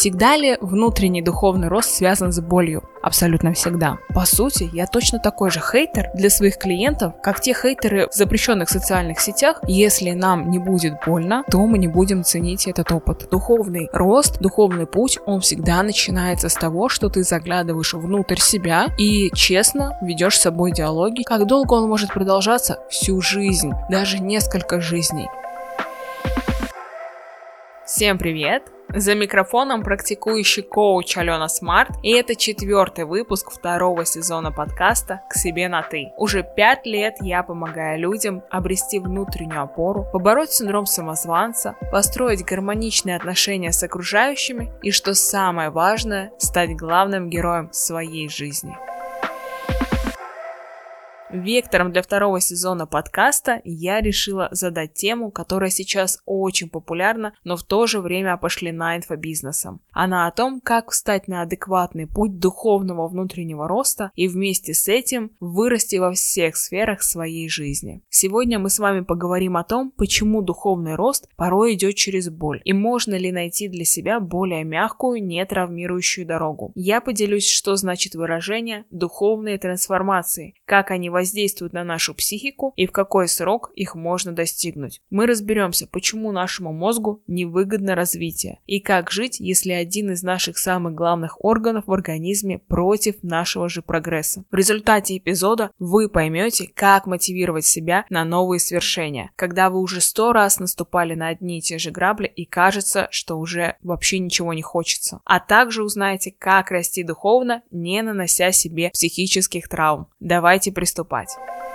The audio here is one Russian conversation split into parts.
Всегда ли внутренний духовный рост связан с болью? Абсолютно всегда. По сути, я точно такой же хейтер для своих клиентов, как те хейтеры в запрещенных социальных сетях. Если нам не будет больно, то мы не будем ценить этот опыт. Духовный рост, духовный путь, он всегда начинается с того, что ты заглядываешь внутрь себя и честно ведешь с собой диалоги. Как долго он может продолжаться? Всю жизнь, даже несколько жизней. Всем привет! За микрофоном практикующий коуч Алена Смарт, и это четвертый выпуск второго сезона подкаста «К себе на ты». Уже пять лет я помогаю людям обрести внутреннюю опору, побороть синдром самозванца, построить гармоничные отношения с окружающими и, что самое важное, стать главным героем своей жизни. Вектором для второго сезона подкаста я решила задать тему, которая сейчас очень популярна, но в то же время пошлена инфобизнесом. Она о том, как встать на адекватный путь духовного внутреннего роста и вместе с этим вырасти во всех сферах своей жизни. Сегодня мы с вами поговорим о том, почему духовный рост порой идет через боль и можно ли найти для себя более мягкую, не травмирующую дорогу. Я поделюсь, что значит выражение «духовные трансформации», как они воздействуют на нашу психику и в какой срок их можно достигнуть. Мы разберемся, почему нашему мозгу невыгодно развитие и как жить, если один из наших самых главных органов в организме против нашего же прогресса. В результате эпизода вы поймете, как мотивировать себя на новые свершения, когда вы уже сто раз наступали на одни и те же грабли и кажется, что уже вообще ничего не хочется. А также узнаете, как расти духовно, не нанося себе психических травм. Давайте приступать поступать.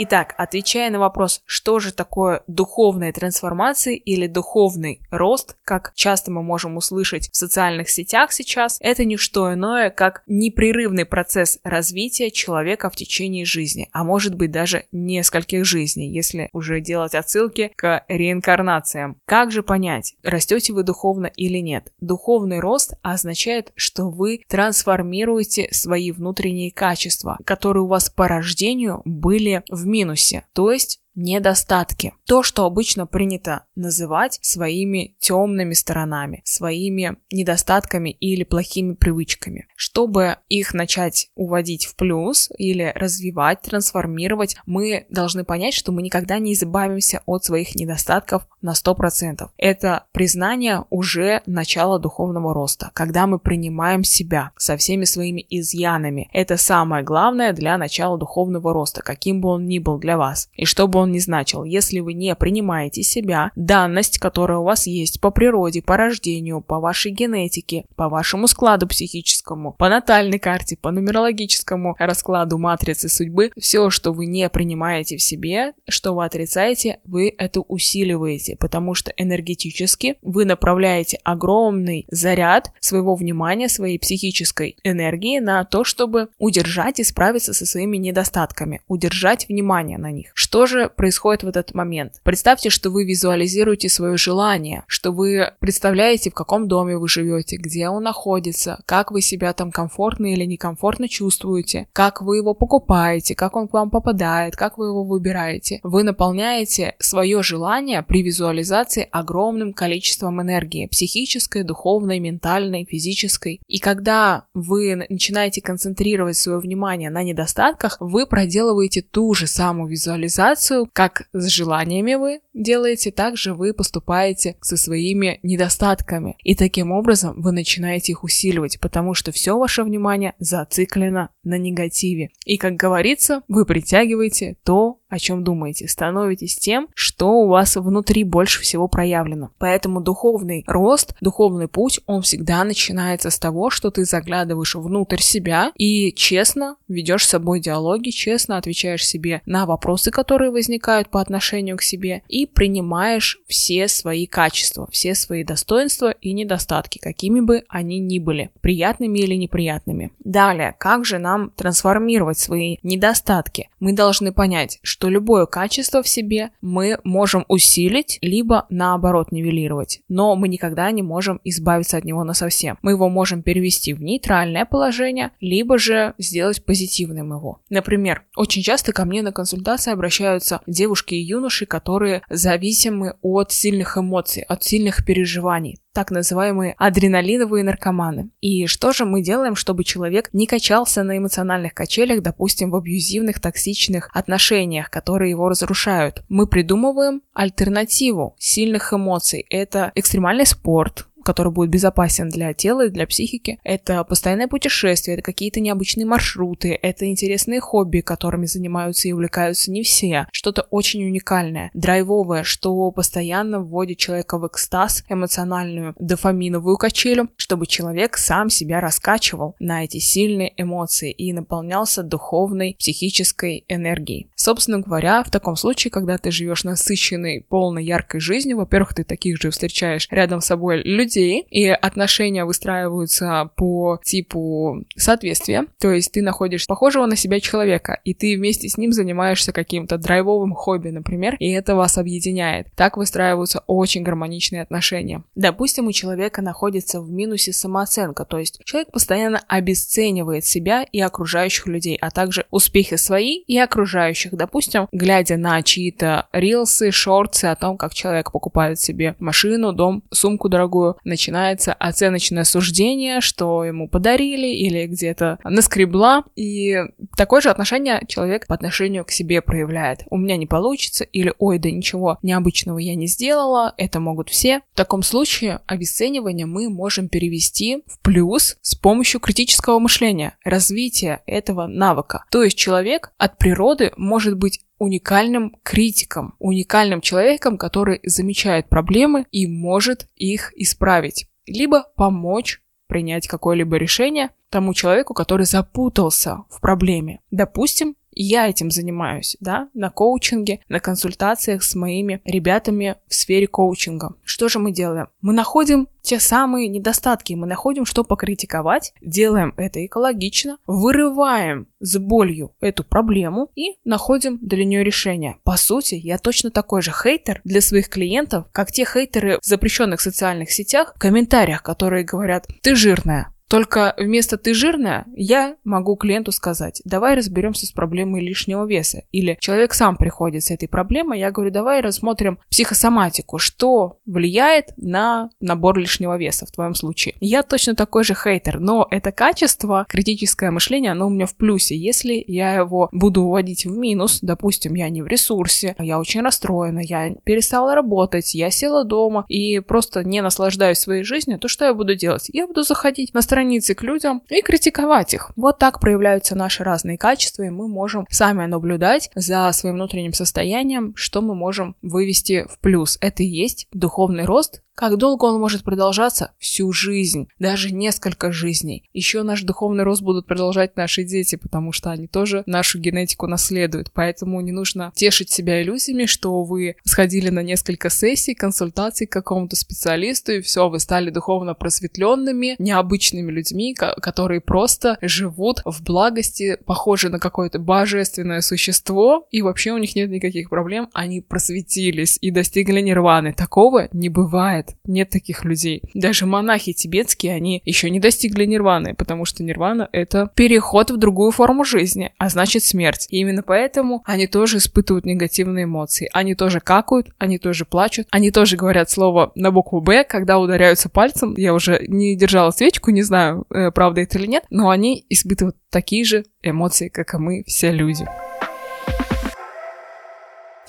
Итак, отвечая на вопрос, что же такое духовная трансформация или духовный рост, как часто мы можем услышать в социальных сетях сейчас, это не что иное, как непрерывный процесс развития человека в течение жизни, а может быть даже нескольких жизней, если уже делать отсылки к реинкарнациям. Как же понять, растете вы духовно или нет? Духовный рост означает, что вы трансформируете свои внутренние качества, которые у вас по рождению были в минусе, то есть недостатки. То, что обычно принято называть своими темными сторонами, своими недостатками или плохими привычками. Чтобы их начать уводить в плюс или развивать, трансформировать, мы должны понять, что мы никогда не избавимся от своих недостатков на 100%. Это признание уже начала духовного роста, когда мы принимаем себя со всеми своими изъянами. Это самое главное для начала духовного роста, каким бы он ни был для вас. И чтобы он он не значил. Если вы не принимаете себя, данность, которая у вас есть по природе, по рождению, по вашей генетике, по вашему складу психическому, по натальной карте, по нумерологическому раскладу матрицы судьбы, все, что вы не принимаете в себе, что вы отрицаете, вы это усиливаете, потому что энергетически вы направляете огромный заряд своего внимания, своей психической энергии на то, чтобы удержать и справиться со своими недостатками, удержать внимание на них. Что же происходит в этот момент. Представьте, что вы визуализируете свое желание, что вы представляете, в каком доме вы живете, где он находится, как вы себя там комфортно или некомфортно чувствуете, как вы его покупаете, как он к вам попадает, как вы его выбираете. Вы наполняете свое желание при визуализации огромным количеством энергии, психической, духовной, ментальной, физической. И когда вы начинаете концентрировать свое внимание на недостатках, вы проделываете ту же самую визуализацию, как с желаниями вы делаете, так же вы поступаете со своими недостатками. И таким образом вы начинаете их усиливать, потому что все ваше внимание зациклено на негативе. И, как говорится, вы притягиваете то, о чем думаете, становитесь тем, что у вас внутри больше всего проявлено. Поэтому духовный рост, духовный путь, он всегда начинается с того, что ты заглядываешь внутрь себя и честно ведешь с собой диалоги, честно отвечаешь себе на вопросы, которые возникают по отношению к себе, и принимаешь все свои качества, все свои достоинства и недостатки, какими бы они ни были, приятными или неприятными. Далее, как же нам трансформировать свои недостатки? Мы должны понять, что что любое качество в себе мы можем усилить, либо наоборот нивелировать. Но мы никогда не можем избавиться от него на совсем. Мы его можем перевести в нейтральное положение, либо же сделать позитивным его. Например, очень часто ко мне на консультации обращаются девушки и юноши, которые зависимы от сильных эмоций, от сильных переживаний так называемые адреналиновые наркоманы. И что же мы делаем, чтобы человек не качался на эмоциональных качелях, допустим, в абьюзивных, токсичных отношениях, которые его разрушают? Мы придумываем альтернативу сильных эмоций. Это экстремальный спорт, который будет безопасен для тела и для психики. Это постоянное путешествие, это какие-то необычные маршруты, это интересные хобби, которыми занимаются и увлекаются не все. Что-то очень уникальное, драйвовое, что постоянно вводит человека в экстаз, эмоциональную дофаминовую качелю, чтобы человек сам себя раскачивал на эти сильные эмоции и наполнялся духовной, психической энергией. Собственно говоря, в таком случае, когда ты живешь насыщенной, полной, яркой жизнью, во-первых, ты таких же встречаешь рядом с собой людей, людей, и отношения выстраиваются по типу соответствия, то есть ты находишь похожего на себя человека, и ты вместе с ним занимаешься каким-то драйвовым хобби, например, и это вас объединяет. Так выстраиваются очень гармоничные отношения. Допустим, у человека находится в минусе самооценка, то есть человек постоянно обесценивает себя и окружающих людей, а также успехи свои и окружающих. Допустим, глядя на чьи-то рилсы, шорты о том, как человек покупает себе машину, дом, сумку дорогую, начинается оценочное суждение, что ему подарили или где-то наскребла. И такое же отношение человек по отношению к себе проявляет. У меня не получится или ой, да ничего необычного я не сделала, это могут все. В таком случае обесценивание мы можем перевести в плюс с помощью критического мышления, развития этого навыка. То есть человек от природы может быть уникальным критиком, уникальным человеком, который замечает проблемы и может их исправить, либо помочь принять какое-либо решение тому человеку, который запутался в проблеме. Допустим, я этим занимаюсь, да, на коучинге, на консультациях с моими ребятами в сфере коучинга. Что же мы делаем? Мы находим те самые недостатки, мы находим, что покритиковать, делаем это экологично, вырываем с болью эту проблему и находим для нее решение. По сути, я точно такой же хейтер для своих клиентов, как те хейтеры в запрещенных социальных сетях в комментариях, которые говорят, ты жирная, только вместо «ты жирная» я могу клиенту сказать, давай разберемся с проблемой лишнего веса. Или человек сам приходит с этой проблемой, я говорю, давай рассмотрим психосоматику, что влияет на набор лишнего веса в твоем случае. Я точно такой же хейтер, но это качество, критическое мышление, оно у меня в плюсе. Если я его буду уводить в минус, допустим, я не в ресурсе, я очень расстроена, я перестала работать, я села дома и просто не наслаждаюсь своей жизнью, то что я буду делать? Я буду заходить на страницу страницы к людям и критиковать их. Вот так проявляются наши разные качества, и мы можем сами наблюдать за своим внутренним состоянием, что мы можем вывести в плюс. Это и есть духовный рост, как долго он может продолжаться? Всю жизнь, даже несколько жизней. Еще наш духовный рост будут продолжать наши дети, потому что они тоже нашу генетику наследуют. Поэтому не нужно тешить себя иллюзиями, что вы сходили на несколько сессий, консультаций к какому-то специалисту, и все, вы стали духовно просветленными, необычными людьми, которые просто живут в благости, похожи на какое-то божественное существо, и вообще у них нет никаких проблем, они просветились и достигли нирваны. Такого не бывает нет, нет таких людей. Даже монахи тибетские, они еще не достигли нирваны, потому что нирвана — это переход в другую форму жизни, а значит смерть. И именно поэтому они тоже испытывают негативные эмоции. Они тоже какают, они тоже плачут, они тоже говорят слово на букву «Б», когда ударяются пальцем. Я уже не держала свечку, не знаю, э, правда это или нет, но они испытывают такие же эмоции, как и мы, все люди.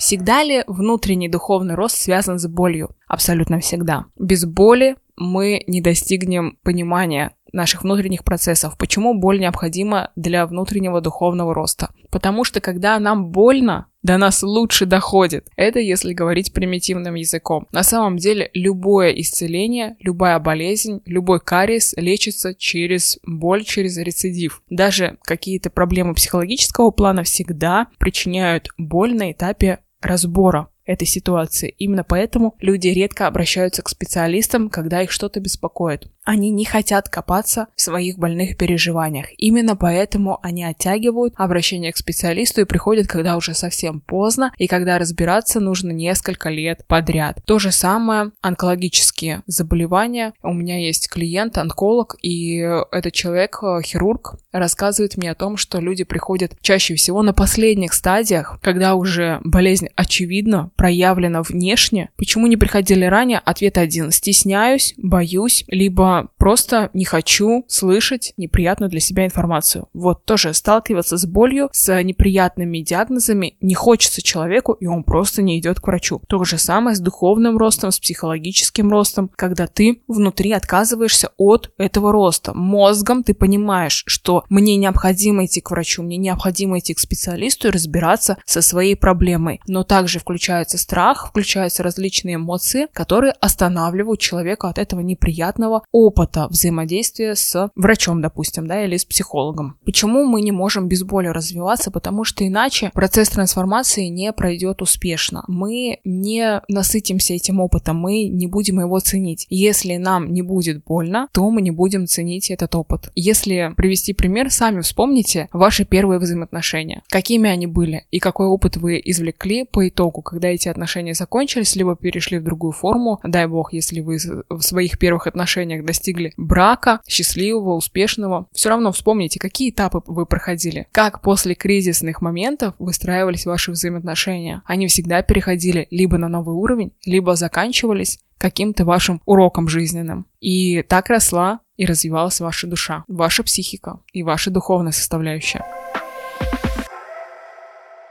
Всегда ли внутренний духовный рост связан с болью? Абсолютно всегда. Без боли мы не достигнем понимания наших внутренних процессов. Почему боль необходима для внутреннего духовного роста? Потому что когда нам больно, до нас лучше доходит. Это если говорить примитивным языком. На самом деле любое исцеление, любая болезнь, любой кариес лечится через боль, через рецидив. Даже какие-то проблемы психологического плана всегда причиняют боль на этапе разбора этой ситуации. Именно поэтому люди редко обращаются к специалистам, когда их что-то беспокоит. Они не хотят копаться в своих больных переживаниях. Именно поэтому они оттягивают обращение к специалисту и приходят, когда уже совсем поздно, и когда разбираться нужно несколько лет подряд. То же самое онкологические заболевания. У меня есть клиент, онколог, и этот человек, э, хирург, рассказывает мне о том, что люди приходят чаще всего на последних стадиях, когда уже болезнь очевидна, проявлено внешне. Почему не приходили ранее? Ответ один. Стесняюсь, боюсь, либо просто не хочу слышать неприятную для себя информацию. Вот тоже сталкиваться с болью, с неприятными диагнозами не хочется человеку, и он просто не идет к врачу. То же самое с духовным ростом, с психологическим ростом, когда ты внутри отказываешься от этого роста. Мозгом ты понимаешь, что мне необходимо идти к врачу, мне необходимо идти к специалисту и разбираться со своей проблемой. Но также включается страх, включаются различные эмоции, которые останавливают человека от этого неприятного опыта взаимодействия с врачом, допустим, да, или с психологом. Почему мы не можем без боли развиваться? Потому что иначе процесс трансформации не пройдет успешно. Мы не насытимся этим опытом, мы не будем его ценить. Если нам не будет больно, то мы не будем ценить этот опыт. Если привести пример, сами вспомните ваши первые взаимоотношения. Какими они были и какой опыт вы извлекли по итогу, когда эти отношения закончились, либо перешли в другую форму. Дай бог, если вы в своих первых отношениях достигли брака, счастливого, успешного. Все равно вспомните, какие этапы вы проходили. Как после кризисных моментов выстраивались ваши взаимоотношения. Они всегда переходили либо на новый уровень, либо заканчивались каким-то вашим уроком жизненным. И так росла и развивалась ваша душа, ваша психика и ваша духовная составляющая.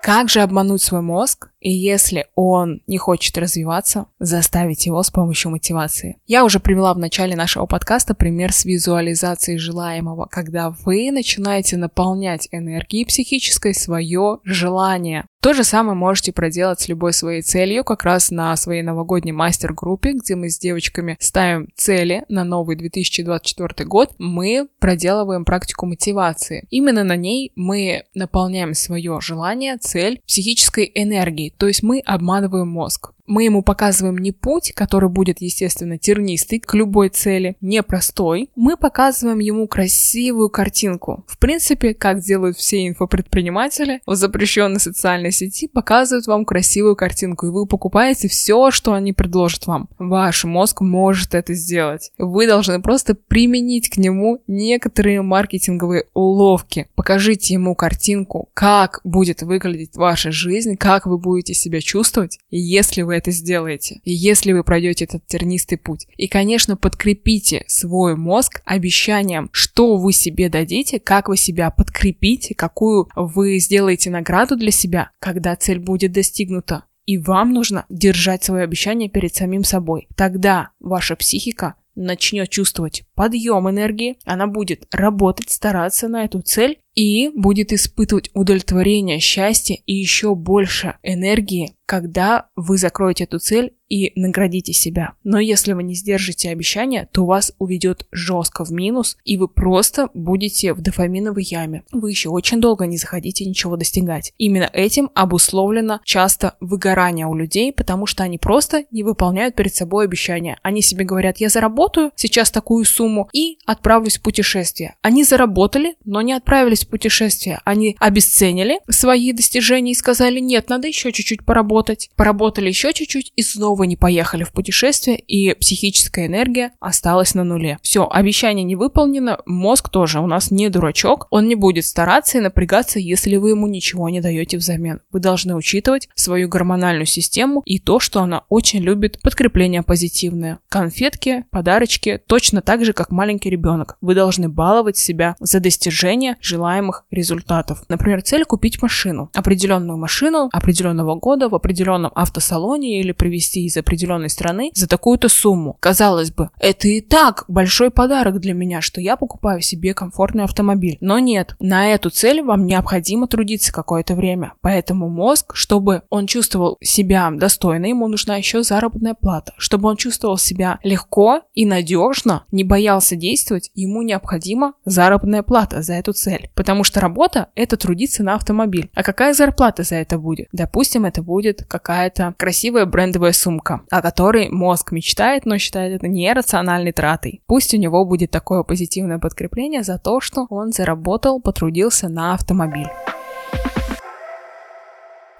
Как же обмануть свой мозг, и если он не хочет развиваться, заставить его с помощью мотивации? Я уже привела в начале нашего подкаста пример с визуализацией желаемого, когда вы начинаете наполнять энергией психической свое желание. То же самое можете проделать с любой своей целью, как раз на своей новогодней мастер-группе, где мы с девочками ставим цели на новый 2024 год, мы проделываем практику мотивации. Именно на ней мы наполняем свое желание, цель психической энергией, то есть мы обманываем мозг мы ему показываем не путь, который будет, естественно, тернистый к любой цели, непростой. Мы показываем ему красивую картинку. В принципе, как делают все инфопредприниматели в запрещенной социальной сети, показывают вам красивую картинку, и вы покупаете все, что они предложат вам. Ваш мозг может это сделать. Вы должны просто применить к нему некоторые маркетинговые уловки. Покажите ему картинку, как будет выглядеть ваша жизнь, как вы будете себя чувствовать, если вы это сделаете, если вы пройдете этот тернистый путь. И, конечно, подкрепите свой мозг обещанием, что вы себе дадите, как вы себя подкрепите, какую вы сделаете награду для себя, когда цель будет достигнута. И вам нужно держать свое обещание перед самим собой. Тогда ваша психика начнет чувствовать подъем энергии, она будет работать, стараться на эту цель и будет испытывать удовлетворение, счастье и еще больше энергии, когда вы закроете эту цель и наградите себя. Но если вы не сдержите обещания, то вас уведет жестко в минус, и вы просто будете в дофаминовой яме. Вы еще очень долго не захотите ничего достигать. Именно этим обусловлено часто выгорание у людей, потому что они просто не выполняют перед собой обещания. Они себе говорят, я заработаю сейчас такую сумму и отправлюсь в путешествие. Они заработали, но не отправились в путешествие. Они обесценили свои достижения и сказали, нет, надо еще чуть-чуть поработать. Поработали еще чуть-чуть и снова не поехали в путешествие, и психическая энергия осталась на нуле. Все, обещание не выполнено, мозг тоже у нас не дурачок, он не будет стараться и напрягаться, если вы ему ничего не даете взамен. Вы должны учитывать свою гормональную систему и то, что она очень любит подкрепление позитивное. Конфетки, подарочки, точно так же, как маленький ребенок. Вы должны баловать себя за достижение желаемых результатов. Например, цель купить машину. Определенную машину определенного года в определенном автосалоне или привезти из определенной страны за такую-то сумму. Казалось бы, это и так большой подарок для меня, что я покупаю себе комфортный автомобиль. Но нет, на эту цель вам необходимо трудиться какое-то время. Поэтому мозг, чтобы он чувствовал себя достойно, ему нужна еще заработная плата. Чтобы он чувствовал себя легко и надежно, не боялся действовать, ему необходима заработная плата за эту цель. Потому что работа — это трудиться на автомобиль. А какая зарплата за это будет? Допустим, это будет какая-то красивая брендовая сумка, о которой мозг мечтает, но считает это нерациональной тратой. Пусть у него будет такое позитивное подкрепление за то, что он заработал, потрудился на автомобиль.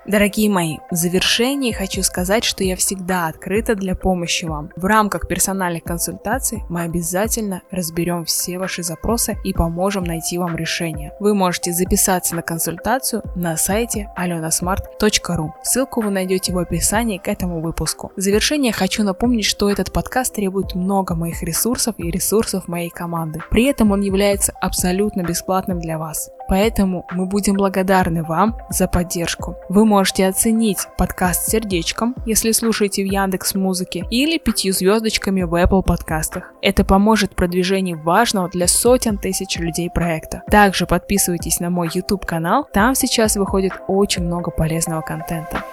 Дорогие мои, в завершении хочу сказать, что я всегда открыта для помощи вам. В рамках персональных консультаций мы обязательно разберем все ваши запросы и поможем найти вам решение. Вы можете записаться на консультацию на сайте alenasmart.ru. Ссылку вы найдете в описании к этому выпуску. В завершение хочу напомнить, что этот подкаст требует много моих ресурсов и ресурсов моей команды. При этом он является абсолютно бесплатным для вас. Поэтому мы будем благодарны вам за поддержку. Вы можете оценить подкаст сердечком, если слушаете в Яндекс Музыке, или пятью звездочками в Apple подкастах. Это поможет в продвижении важного для сотен тысяч людей проекта. Также подписывайтесь на мой YouTube канал, там сейчас выходит очень много полезного контента.